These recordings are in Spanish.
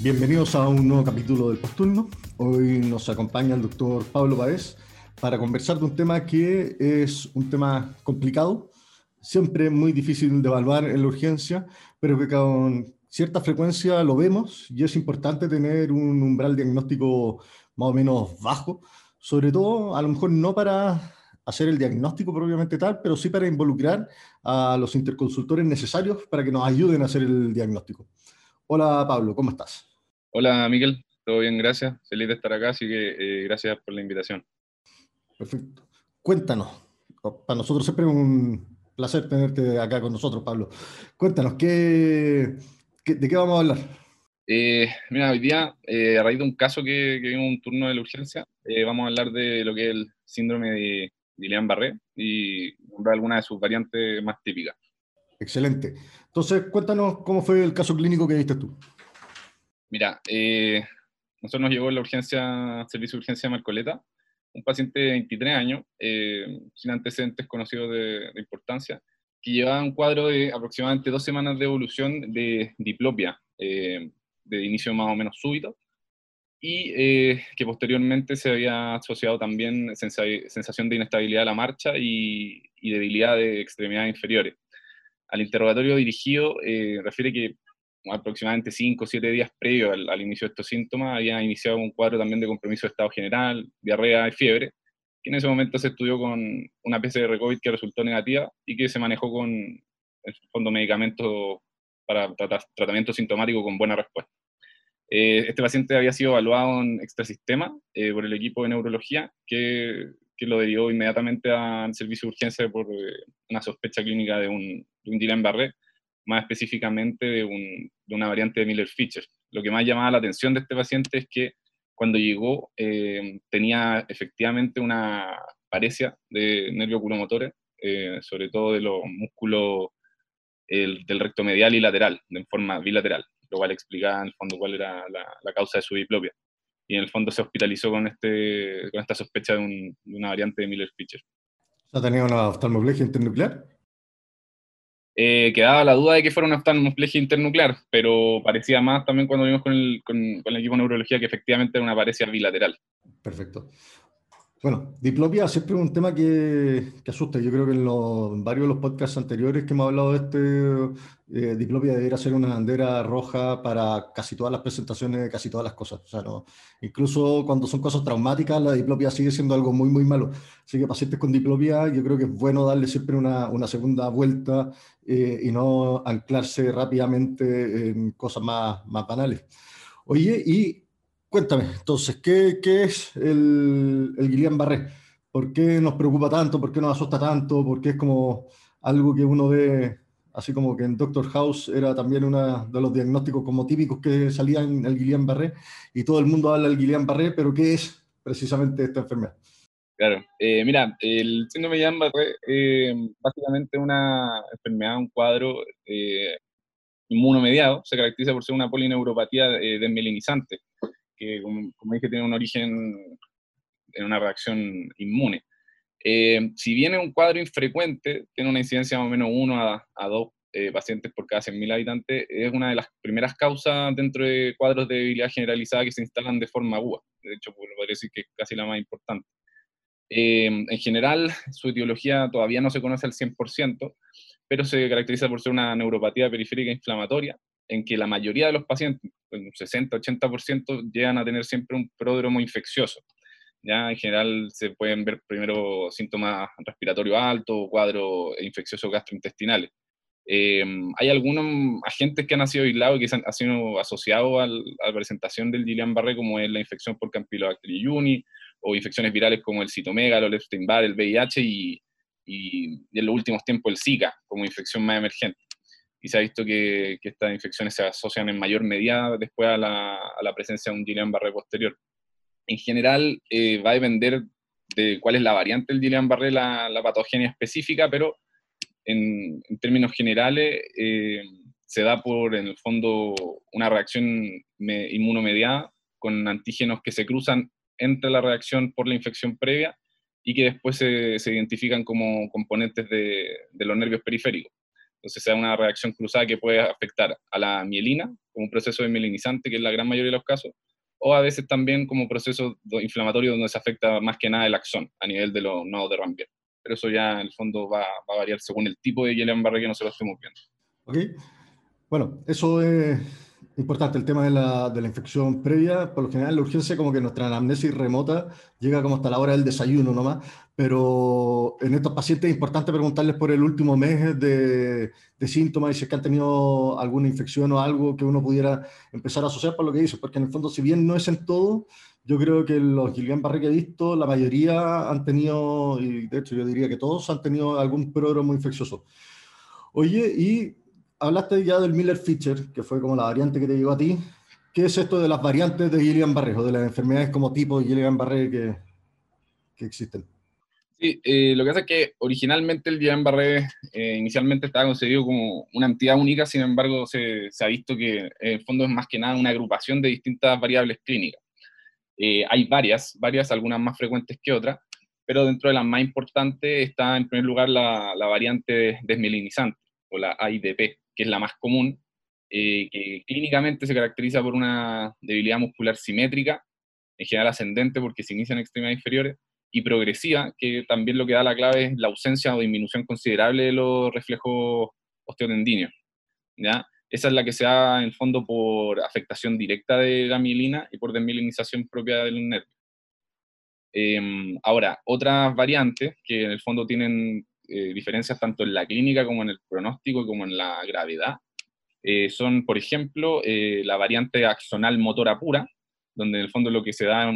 Bienvenidos a un nuevo capítulo del Posturno. Hoy nos acompaña el doctor Pablo Paez para conversar de un tema que es un tema complicado, siempre muy difícil de evaluar en la urgencia, pero que con cierta frecuencia lo vemos y es importante tener un umbral diagnóstico más o menos bajo, sobre todo a lo mejor no para hacer el diagnóstico propiamente tal, pero sí para involucrar a los interconsultores necesarios para que nos ayuden a hacer el diagnóstico. Hola Pablo, ¿cómo estás? Hola Miguel, todo bien, gracias. Feliz de estar acá, así que eh, gracias por la invitación. Perfecto. Cuéntanos, para nosotros siempre es un placer tenerte acá con nosotros, Pablo. Cuéntanos, ¿qué, de qué vamos a hablar? Eh, mira, hoy día, eh, a raíz de un caso que, que vimos un turno de la urgencia, vamos a hablar de lo que es el síndrome de Guillain-Barré y nombrar algunas de sus variantes más típicas. Excelente. Entonces, cuéntanos cómo fue el caso clínico que viste tú. Mira, eh, nosotros nos llegó la urgencia, servicio de urgencia de Marcoleta, un paciente de 23 años, eh, sin antecedentes conocidos de, importancia, que llevaba un cuadro de aproximadamente dos semanas de evolución de diplopia, eh, de inicio más o menos súbito, y que posteriormente se había asociado también sensación de inestabilidad a la marcha y, y debilidad de extremidades inferiores. Al interrogatorio dirigido refiere que aproximadamente 5 o 7 días previo al, inicio de estos síntomas, había iniciado un cuadro también de compromiso de estado general, diarrea y fiebre, que en ese momento se estudió con una PCR COVID que resultó negativa y que se manejó con, el fondo, medicamentos para tratar, tratamiento sintomático con buena respuesta. Eh, este paciente había sido evaluado en extrasistema eh, por el equipo de neurología, que, que, lo derivó inmediatamente al servicio de urgencia por eh, una sospecha clínica de un, de un Guillain-Barré, más específicamente de, una variante de Miller-Fisher. Lo que más llamaba la atención de este paciente es que cuando llegó eh, tenía efectivamente una paresia de nervios oculomotores, eh, sobre todo de los músculos del recto medial y lateral, de forma bilateral, lo cual explicaba en el fondo cuál era la, causa de su diplopia. Y en el fondo se hospitalizó con, este, con esta sospecha de, una variante de Miller-Fisher. ¿Ha tenido una oftalmoplegia internuclear? Eh, quedaba la duda de que fuera una oftalmoplegia internuclear, pero parecía más también cuando vimos con el, con, el equipo de neurología que efectivamente era una parecia bilateral. Perfecto. Bueno, diplopia siempre es un tema que, asusta. Yo creo que en, los, varios de los podcasts anteriores que hemos hablado de este, eh, diplopia debería ser una bandera roja para casi todas las presentaciones casi todas las cosas. O sea, no, incluso cuando son cosas traumáticas, la diplopia sigue siendo algo muy, muy malo. Así que pacientes con diplopia, yo creo que es bueno darle siempre una, una segunda vuelta eh, y no anclarse rápidamente en cosas más, más banales. Oye, y Cuéntame, entonces, ¿qué, es el, el Guillain-Barré? ¿Por qué nos preocupa tanto? ¿Por qué nos asusta tanto? ¿Por qué es como algo que uno ve, así como que en Doctor House era también uno de los diagnósticos como típicos que salía en el Guillain-Barré y todo el mundo habla del Guillain-Barré, pero ¿qué es precisamente esta enfermedad? Claro, eh, mira, el síndrome de Guillain-Barré es eh, básicamente una enfermedad, un cuadro eh, inmunomediado, se caracteriza por ser una polineuropatía eh, desmelinizante que como, dije tiene un origen en una reacción inmune. Eh, si bien es un cuadro infrecuente, tiene una incidencia más o menos 1 a, a 2 eh, pacientes por cada 100.000 habitantes, es una de las primeras causas dentro de cuadros de debilidad generalizada que se instalan de forma aguda. De hecho, pues, podría decir que es casi la más importante. Eh, en general, su etiología todavía no se conoce al 100%, pero se caracteriza por ser una neuropatía periférica inflamatoria, en que la mayoría de los pacientes, un 60-80%, llegan a tener siempre un pródromo infeccioso. ¿ya? En general se pueden ver primero síntomas respiratorios altos, cuadros infecciosos gastrointestinales. Eh, hay algunos agentes que han sido aislados y que han, sido asociados a la presentación del Guillain-Barré, como es la infección por Campylobacter jejuni, o infecciones virales como el citomegalo, el Epstein-Barr, el VIH, y, y, en los últimos tiempos el Zika, como infección más emergente y se ha visto que, estas infecciones se asocian en mayor medida después a la, presencia de un Guillain-Barré posterior. En general, eh, va a depender de cuál es la variante del Guillain-Barré, la, patogenia específica, pero en, términos generales eh, se da por, en el fondo, una reacción inmunomediada con antígenos que se cruzan entre la reacción por la infección previa y que después se, identifican como componentes de, los nervios periféricos. Entonces se da una reacción cruzada que puede afectar a la mielina como un proceso de mielinizante, que es la gran mayoría de los casos, o a veces también como proceso inflamatorio donde se afecta más que nada el axón a nivel de los nodos de Rambier. Pero eso ya en el fondo va, va a variar según el tipo de Guillain-Barré que nosotros estemos viendo. Ok. Bueno, eso es Importante el tema de la, de la, infección previa. Por lo general, la urgencia, como que nuestra anamnesis remota llega como hasta la hora del desayuno nomás. Pero en estos pacientes es importante preguntarles por el último mes de, de síntomas y si es que han tenido alguna infección o algo que uno pudiera empezar a asociar por lo que dice. Porque en el fondo, si bien no es en todo, yo creo que los Guillain-Barré que he visto, la mayoría han tenido, y de hecho yo diría que todos han tenido algún pródromo infeccioso. Oye, y hablaste ya del Miller Fisher, que fue como la variante que te llegó a ti. ¿Qué es esto de las variantes de Guillain-Barré o de las enfermedades como tipo de Guillain-Barré que, que, existen? Sí, eh, lo que pasa es que originalmente el Guillain-Barré eh, inicialmente estaba concebido como una entidad única, sin embargo se, se, ha visto que en el fondo es más que nada una agrupación de distintas variables clínicas. Eh, hay varias, varias, algunas más frecuentes que otras, pero dentro de las más importantes está en primer lugar la, la variante desmielinizante o la AIDP, que es la más común, eh, que clínicamente se caracteriza por una debilidad muscular simétrica, en general ascendente porque se inicia en extremidades inferiores, y progresiva, que también lo que da la clave es la ausencia o disminución considerable de los reflejos osteotendíneos. ¿ya? Esa es la que se da en fondo por afectación directa de la mielina y por desmielinización propia del nervio. Em, ahora, otras variantes que en el fondo tienen eh, diferencias tanto en la clínica como en el pronóstico como en la gravedad. Eh, son, por ejemplo, eh, la variante axonal motora pura, donde en el fondo lo que se da es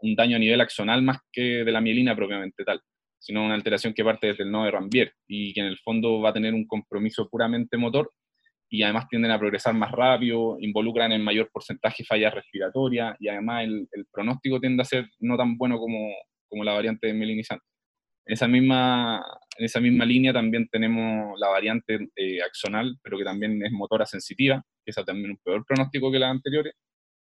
un daño a nivel axonal más que de la mielina propiamente tal, sino una alteración que parte desde el nodo de Rambier y que en el fondo va a tener un compromiso puramente motor y además tienden a progresar más rápido, involucran en mayor porcentaje fallas respiratorias y además el, pronóstico tiende a ser no tan bueno como, como la variante de mielinizante. En esa misma, en esa misma línea también tenemos la variante eh, axonal, pero que también es motora sensitiva, que es también un peor pronóstico que las anteriores.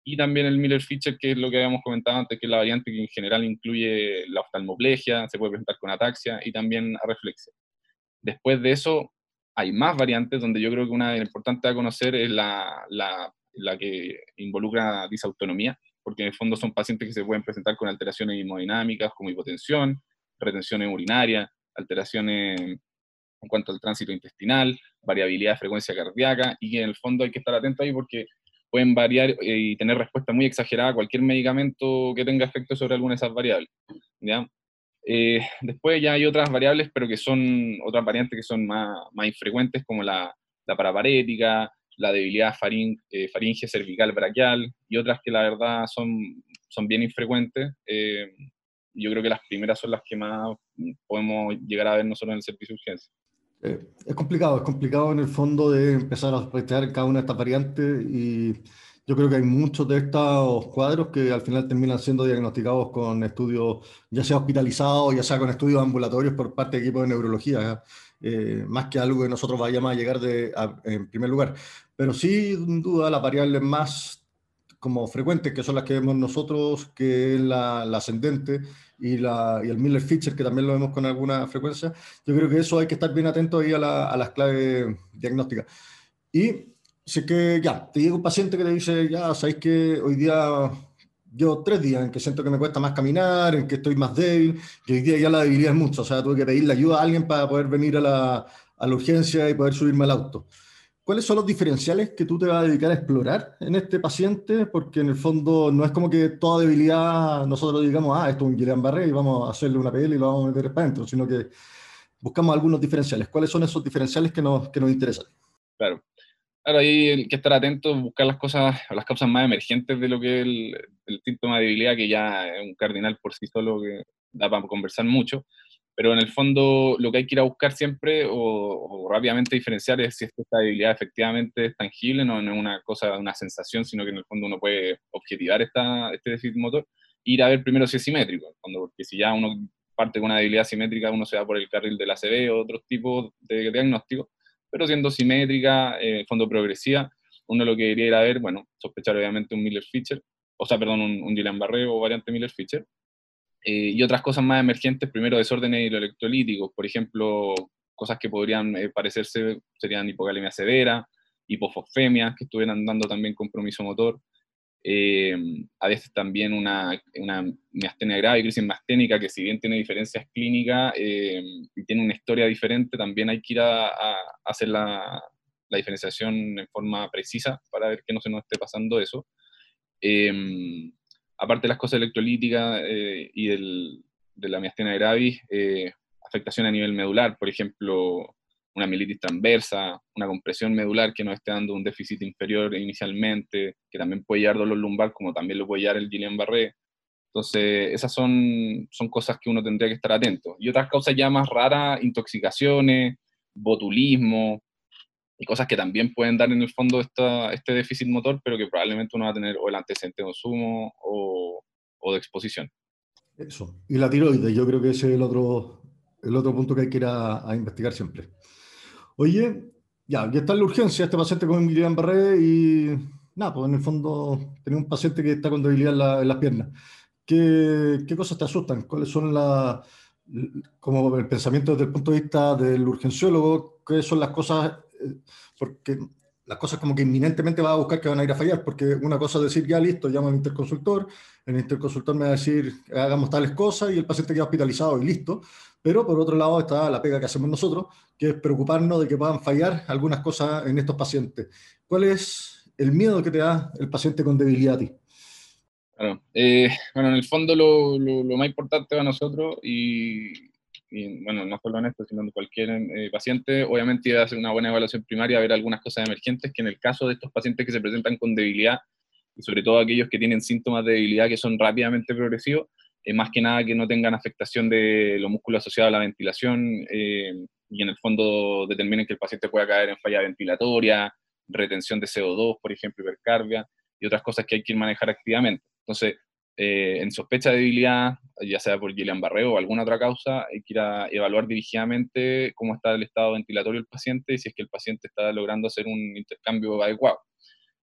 Y también el Miller-Fischer, que es lo que habíamos comentado antes, que es la variante que en general incluye la oftalmoplegia, se puede presentar con ataxia y también arreflexia. Después de eso, hay más variantes donde yo creo que una importante a conocer es la, la, la que involucra disautonomía, porque en el fondo son pacientes que se pueden presentar con alteraciones hemodinámicas como hipotensión, retenciones urinarias, alteraciones en cuanto al tránsito intestinal, variabilidad de frecuencia cardíaca, y en el fondo hay que estar atento ahí porque pueden variar eh, y tener respuesta muy exagerada a cualquier medicamento que tenga efecto sobre alguna de esas variables. ¿ya? Eh, después ya hay otras variables, pero que son otras variantes que son más, más infrecuentes, como la, la paraparética, la debilidad faring, eh, faringe cervical braquial y otras que la verdad son, son bien infrecuentes yo creo que las primeras son las que más podemos llegar a ver nosotros en el servicio de urgencia. Eh, es complicado, es complicado en el fondo de empezar a sospechar cada una de estas variantes y yo creo que hay muchos de estos cuadros que al final terminan siendo diagnosticados con estudios, ya sea hospitalizados, ya sea con estudios ambulatorios por parte de equipos de neurología, eh, más que algo que nosotros vayamos a llegar de, en primer lugar. Pero sí, sin duda, las variables más como frecuentes, que son las que vemos nosotros, que es la, ascendente y, la, y el Miller Fisher, que también lo vemos con alguna frecuencia. Yo creo que eso hay que estar bien atento ahí a, a las claves diagnósticas. Y sé que ya, te llega un paciente que te dice, ya, sabéis que hoy día yo tres días en que siento que me cuesta más caminar, en que estoy más débil, y hoy día ya la debilidad es mucho, o sea, tuve que pedirle ayuda a alguien para poder venir a la, a la urgencia y poder subirme al auto. ¿Cuáles son los diferenciales que tú te vas a dedicar a explorar en este paciente? Porque en el fondo no es como que toda debilidad nosotros digamos, ah, esto es un Guillain-Barré y vamos a hacerle una PL y lo vamos a meter para adentro, sino que buscamos algunos diferenciales. ¿Cuáles son esos diferenciales que nos, que nos interesan? Claro. Claro, hay que estar atento, buscar las cosas, las causas más emergentes de lo que es el, el síntoma de debilidad, que ya es un cardinal por sí solo que da para conversar mucho pero en el fondo lo que hay que ir a buscar siempre o, rápidamente diferenciar es si esta debilidad efectivamente es tangible, no, es una cosa, una sensación, sino que en el fondo uno puede objetivar esta, este déficit motor ir a ver primero si es simétrico, cuando, porque si ya uno parte con una debilidad simétrica, uno se va por el carril de la CB o otros tipos de diagnóstico, pero siendo simétrica, eh, fondo progresiva, uno lo que debería ir a ver, bueno, sospechar obviamente un Miller-Fischer, o sea, perdón, un, un Guillain-Barré o variante Miller-Fischer, eh, y otras cosas más emergentes, primero desórdenes hidroelectrolíticos, por ejemplo, cosas que podrían eh, parecerse serían hipocalemia severa, hipofosfemia, que estuvieran dando también compromiso motor, eh, a veces también una, una miastenia grave, crisis masténica, que si bien tiene diferencias clínicas y tiene una historia diferente, también hay que ir a, hacer la, la, diferenciación en forma precisa para ver que no se nos esté pasando eso aparte de las cosas electrolíticas eh, y de la miastenia gravis, eh, afectación a nivel medular, por ejemplo, una mielitis transversa, una compresión medular que nos esté dando un déficit inferior inicialmente, que también puede llevar dolor lumbar, como también lo puede llevar el Guillain-Barré. Entonces, esas son, son cosas que uno tendría que estar atento. Y otras causas ya más raras, intoxicaciones, botulismo, y cosas que también pueden dar en el fondo esta, este déficit motor, pero que probablemente uno va a tener o el antecedente de consumo o, de exposición. Eso. Y la tiroides, yo creo que ese es el otro, el otro punto que hay que ir a, investigar siempre. Oye, ya, ya está en la urgencia este paciente con Guillain-Barré y nada, pues en el fondo tenemos un paciente que está con debilidad en, las piernas. ¿Qué, ¿Qué, cosas te asustan? ¿Cuáles son las, como el pensamiento desde el punto de vista del urgenciólogo, qué son las cosas porque las cosas como que inminentemente va a buscar que van a ir a fallar, porque una cosa es decir, ya listo, llamo al interconsultor, el interconsultor me va a decir, hagamos tales cosas y el paciente queda hospitalizado y listo, pero por otro lado está la pega que hacemos nosotros, que es preocuparnos de que puedan fallar algunas cosas en estos pacientes. ¿Cuál es el miedo que te da el paciente con debilidad a ti? Eh, bueno, en el fondo lo, lo más importante para nosotros y, y bueno, no solo en esto, sino en cualquier eh, paciente, obviamente a hacer una buena evaluación primaria, ver algunas cosas emergentes, que en el caso de estos pacientes que se presentan con debilidad, y sobre todo aquellos que tienen síntomas de debilidad que son rápidamente progresivos, eh, más que nada que no tengan afectación de los músculos asociados a la ventilación, eh, y en el fondo determinen que el paciente pueda caer en falla ventilatoria, retención de CO2, por ejemplo, hipercarbia, y otras cosas que hay que manejar activamente. Entonces, eh, en sospecha de debilidad, ya sea por Guillain-Barré o alguna otra causa, hay que ir a evaluar dirigidamente cómo está el estado ventilatorio del paciente y si es que el paciente está logrando hacer un intercambio adecuado.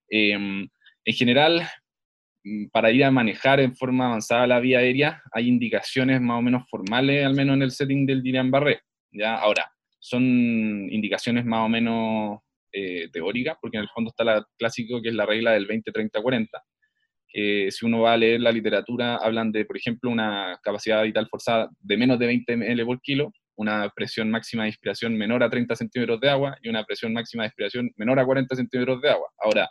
Em, en general, mm, para ir a manejar en forma avanzada la vía aérea, hay indicaciones más o menos formales, al menos en el setting del Guillain-Barré. ¿ya? Ahora, son indicaciones más o menos eh, teóricas, porque en el fondo está la clásico que es la regla del 20-30-40 si uno va a leer la literatura, hablan de, por ejemplo, una capacidad vital forzada de menos de 20 ml por kilo, una presión máxima de inspiración menor a 30 centímetros de agua y una presión máxima de expiración menor a 40 centímetros de agua. Ahora,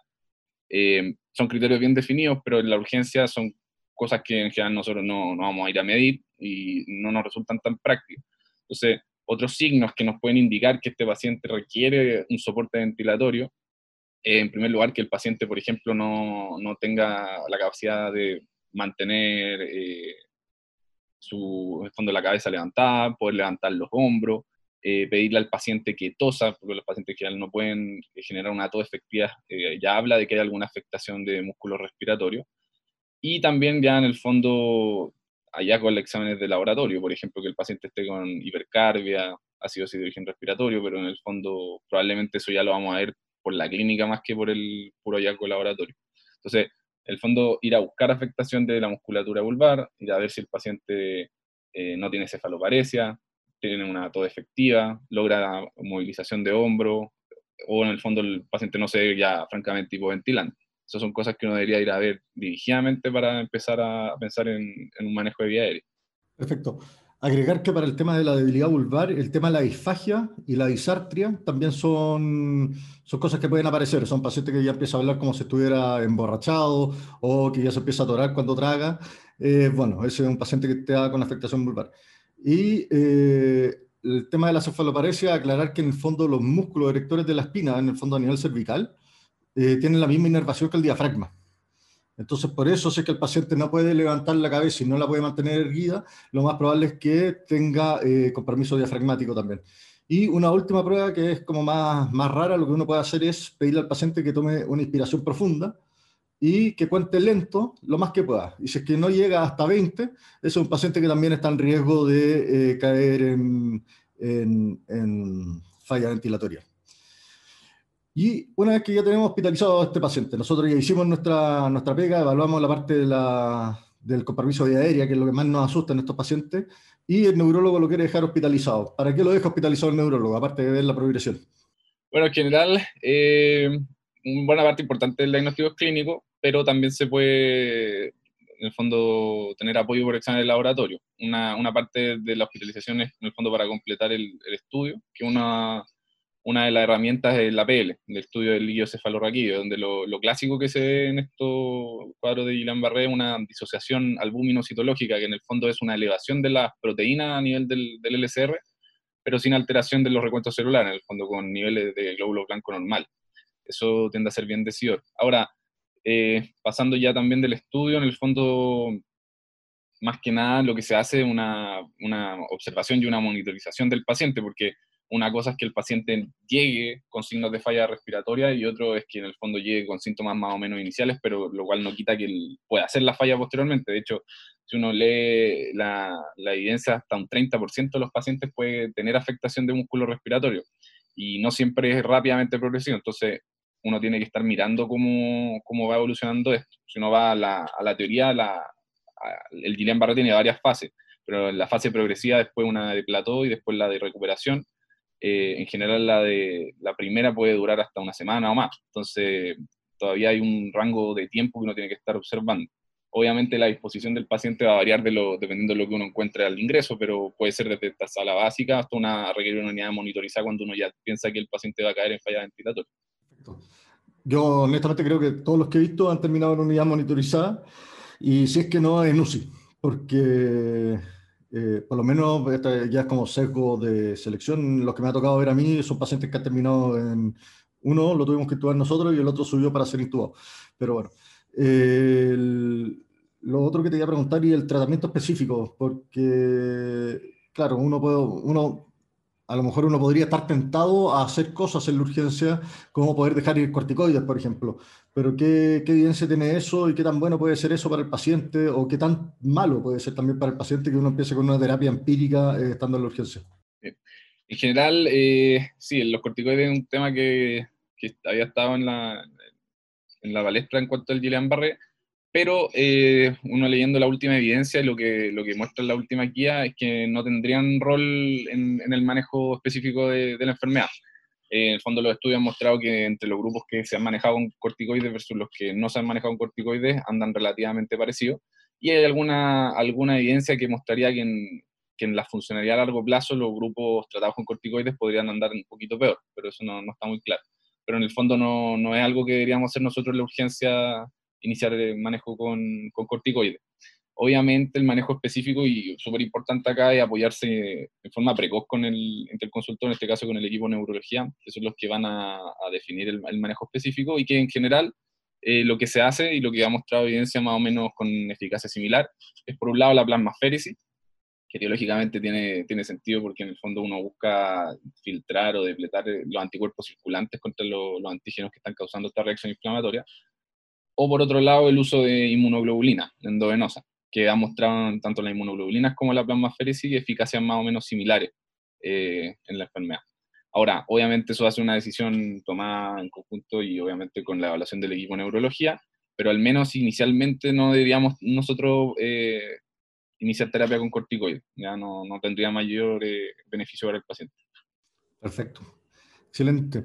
eh, son criterios bien definidos, pero en la urgencia son cosas que en general nosotros no, no vamos a ir a medir y no nos resultan tan prácticos. Entonces, otros signos que nos pueden indicar que este paciente requiere un soporte ventilatorio en primer lugar, que el paciente, por ejemplo, no, no tenga la capacidad de mantener eh, su de la cabeza levantada, poder levantar los hombros, eh, pedirle al paciente que tosa, porque los pacientes general no pueden eh, generar una tos efectiva, ya habla de que hay alguna afectación de músculo respiratorio. Y también ya en el fondo, allá con los exámenes de laboratorio, por ejemplo, que el paciente esté con hipercarbia, ácido de origen respiratorio, pero en el fondo probablemente eso ya lo vamos a ver por la clínica más que por el puro hallazgo laboratorio. Entonces, el fondo, ir a buscar afectación de la musculatura vulvar, ir a ver si el paciente eh, no tiene cefaloparesia, tiene una tos efectiva, logra movilización de hombro, o en el fondo el paciente no se ve ya francamente hipoventilante. Esas son cosas que uno debería ir a ver dirigidamente para empezar a pensar en, en un manejo de vía aérea. Perfecto. Agregar que para el tema de la debilidad vulvar, el tema de la disfagia y la disartria también son, son cosas que pueden aparecer. Son pacientes que ya empiezan a hablar como si estuviera emborrachado o que ya se empieza a atorar cuando traga. Eh, bueno, ese es un paciente que está con afectación vulvar. Y eh, el tema de la cefaloparesia, aclarar que en el fondo los músculos erectores de la espina, en el fondo a nivel cervical, eh, tienen la misma inervación que el diafragma. Entonces, por eso, si es que el paciente no puede levantar la cabeza y no la puede mantener erguida, lo más probable es que tenga eh, compromiso diafragmático también. Y una última prueba que es como más, más rara, lo que uno puede hacer es pedirle al paciente que tome una inspiración profunda y que cuente lento lo más que pueda. Y si es que no llega hasta 20, ese es un paciente que también está en riesgo de eh, caer en, en, falla ventilatoria. Y una vez que ya tenemos hospitalizado a este paciente, nosotros ya hicimos nuestra, nuestra pega, evaluamos la parte de la, del compromiso de aérea, que es lo que más nos asusta en estos pacientes, y el neurólogo lo quiere dejar hospitalizado. ¿Para qué lo deja hospitalizado el neurólogo, aparte de ver la progresión? Bueno, en general, eh, una buena parte importante del diagnóstico es clínico, pero también se puede, en el fondo, tener apoyo por examen de laboratorio. Una, una, parte de la hospitalización es, en el fondo, para completar el, estudio, que una, una de las herramientas es la PL, el estudio del líquido cefalorraquídeo, donde lo, lo, clásico que se ve en estos cuadros de Guillain-Barré es una disociación albúmino-citológica, que en el fondo es una elevación de las proteínas a nivel del, del LSR, pero sin alteración de los recuentos celulares, en el fondo con niveles de glóbulo blanco normal. Eso tiende a ser bien decidor. Ahora, eh, pasando ya también del estudio, en el fondo, más que nada lo que se hace es una, una, observación y una monitorización del paciente, porque una cosa es que el paciente llegue con signos de falla respiratoria y otro es que en el fondo llegue con síntomas más o menos iniciales, pero lo cual no quita que él pueda hacer la falla posteriormente. De hecho, si uno lee la, la evidencia, hasta un 30% de los pacientes puede tener afectación de músculo respiratorio y no siempre es rápidamente progresivo. Entonces, uno tiene que estar mirando cómo, cómo va evolucionando esto. Si uno va a la, a la teoría, la, el Guillain-Barré tiene varias fases, pero la fase progresiva, después una de plató y después la de recuperación. Eh, en general, la, de, la primera puede durar hasta una semana o más. Entonces, todavía hay un rango de tiempo que uno tiene que estar observando. Obviamente la disposición del paciente va a variar de lo, dependiendo de lo que uno encuentre al ingreso, pero puede ser desde esta sala básica hasta una requerir una unidad monitorizada cuando uno ya piensa que el paciente va a caer en falla ventilatoria. Yo honestamente creo que todos los que he visto han terminado en unidad monitorizada y si es que no en UCI, porque eh, por lo menos ya es como sesgo de selección. Los que me ha tocado ver a mí son pacientes que han terminado en uno, lo tuvimos que intubar nosotros y el otro subió para ser intubado. Pero bueno, lo otro que te iba a preguntar y el tratamiento específico, porque claro, uno puede, uno a lo mejor uno podría estar tentado a hacer cosas en la urgencia, como poder dejar ir corticoides, por ejemplo. Pero ¿qué, ¿qué, evidencia tiene eso y qué tan bueno puede ser eso para el paciente o qué tan malo puede ser también para el paciente que uno empiece con una terapia empírica eh, estando en la urgencia? En general, eh, sí, los corticoides es un tema que, que había estado en la, en en cuanto al Guillain-Barré pero eh, uno leyendo la última evidencia, lo que, lo que muestra la última guía es que no tendrían rol en, el manejo específico de, la enfermedad. Eh, en el fondo los estudios han mostrado que entre los grupos que se han manejado con corticoides versus los que no se han manejado con corticoides andan relativamente parecidos. Y hay alguna, alguna evidencia que mostraría que en, que en la funcionalidad a largo plazo los grupos tratados con corticoides podrían andar un poquito peor, pero eso no, no está muy claro. Pero en el fondo no, no es algo que deberíamos hacer nosotros en la urgencia iniciar el manejo con, con corticoides. Obviamente el manejo específico y súper importante acá es apoyarse de forma precoz con el, entre el consultor, en este caso con el equipo de neurología, que son los que van a, definir el, manejo específico y que en general eh, lo que se hace y lo que ha mostrado evidencia más o menos con eficacia similar es por un lado la plasmaféresis, que teológicamente tiene, tiene sentido porque en el fondo uno busca filtrar o depletar eh, los anticuerpos circulantes contra los, los antígenos que están causando esta reacción inflamatoria, o por otro lado el uso de inmunoglobulina endovenosa, que ha mostrado tanto las inmunoglobulinas como la plasmaféresis eficacias más o menos similares eh, en la enfermedad. Ahora, obviamente eso hace una decisión tomada en conjunto y obviamente con la evaluación del equipo de neurología, pero al menos inicialmente no deberíamos nosotros eh, iniciar terapia con corticoides, ya no, tendría mayor eh, beneficio para el paciente. Perfecto, excelente.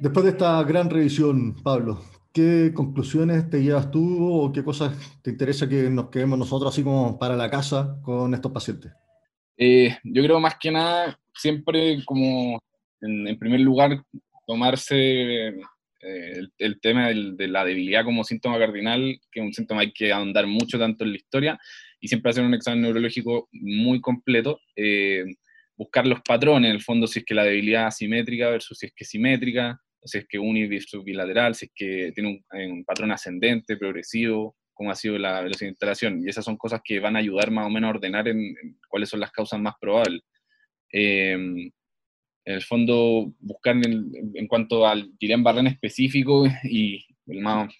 Después de esta gran revisión, Pablo, ¿Qué conclusiones te llevas tú o qué cosas te interesa que nos quedemos nosotros así como para la casa con estos pacientes? Eh, yo creo más que nada, siempre como en, primer lugar, tomarse eh, el, tema de la debilidad como síntoma cardinal, que es un síntoma hay que ahondar mucho tanto en la historia, y siempre hacer un examen neurológico muy completo. Eh, buscar los patrones, en el fondo, si es que la debilidad asimétrica versus si es que simétrica, si es que uni versus bilateral, si es que tiene un, patrón ascendente, progresivo, cómo ha sido la velocidad de instalación. Y esas son cosas que van a ayudar más o menos a ordenar en, cuáles son las causas más probables. Em, en el fondo, buscar en, cuanto al Guillain-Barré específico y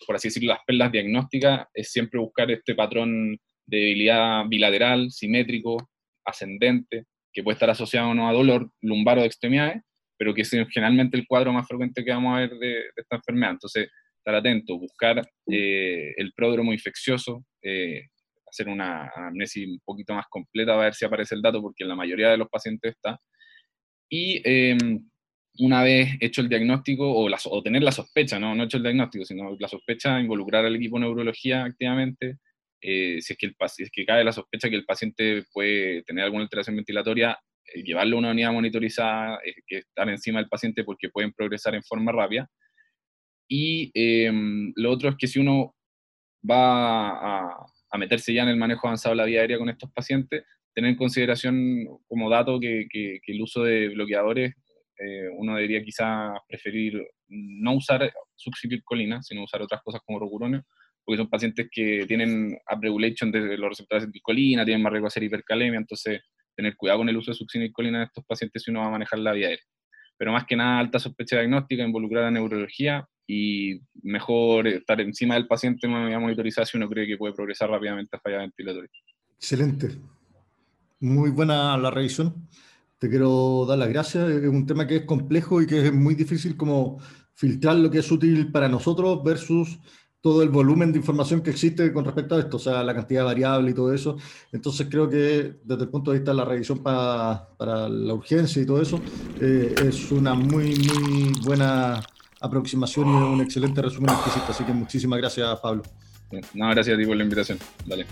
por así decirlo, las perlas diagnósticas, es siempre buscar este patrón de debilidad bilateral, simétrico, ascendente, que puede estar asociado o no a dolor lumbar o de extremidades, pero que es generalmente el cuadro más frecuente que vamos a ver de, esta enfermedad. Entonces, estar atento, buscar eh, el pródromo infeccioso, eh, hacer una amnesia un poquito más completa, a ver si aparece el dato, porque en la mayoría de los pacientes está. Y em, una vez hecho el diagnóstico, o, o, tener la sospecha, ¿no? no hecho el diagnóstico, sino la sospecha, involucrar al equipo de neurología activamente, eh, si, es que el, si es que cae la sospecha que el paciente puede tener alguna alteración ventilatoria, eh, llevarlo a una unidad monitorizada, eh, que encima del paciente porque pueden progresar en forma rápida. Y em, lo otro es que si uno va a, a, meterse ya en el manejo avanzado de la vía aérea con estos pacientes, tener en consideración como dato que, que, que el uso de bloqueadores eh, uno debería quizás preferir no usar succinilcolina, sino usar otras cosas como rocuronio, porque son pacientes que tienen upregulation de los receptores de anticolina, tienen más riesgo de hacer hipercalemia, entonces tener cuidado con el uso de succinilcolina en estos pacientes si uno va a manejar la vía aérea. Pero más que nada, alta sospecha diagnóstica, involucrar a neurología y mejor estar encima del paciente en una unidad monitorizada si uno cree que puede progresar rápidamente a falla ventilatoria. Excelente. Muy buena la revisión te quiero dar las gracias. Es un tema que es complejo y que es muy difícil como filtrar lo que es útil para nosotros versus todo el volumen de información que existe con respecto a esto, o sea, la cantidad variable y todo eso. Entonces creo que desde el punto de vista de la revisión para, para la urgencia y todo eso, eh, es una muy, muy buena aproximación y un excelente resumen exquisito. Así que muchísimas gracias, Pablo. No, gracias a ti por la invitación. Dale.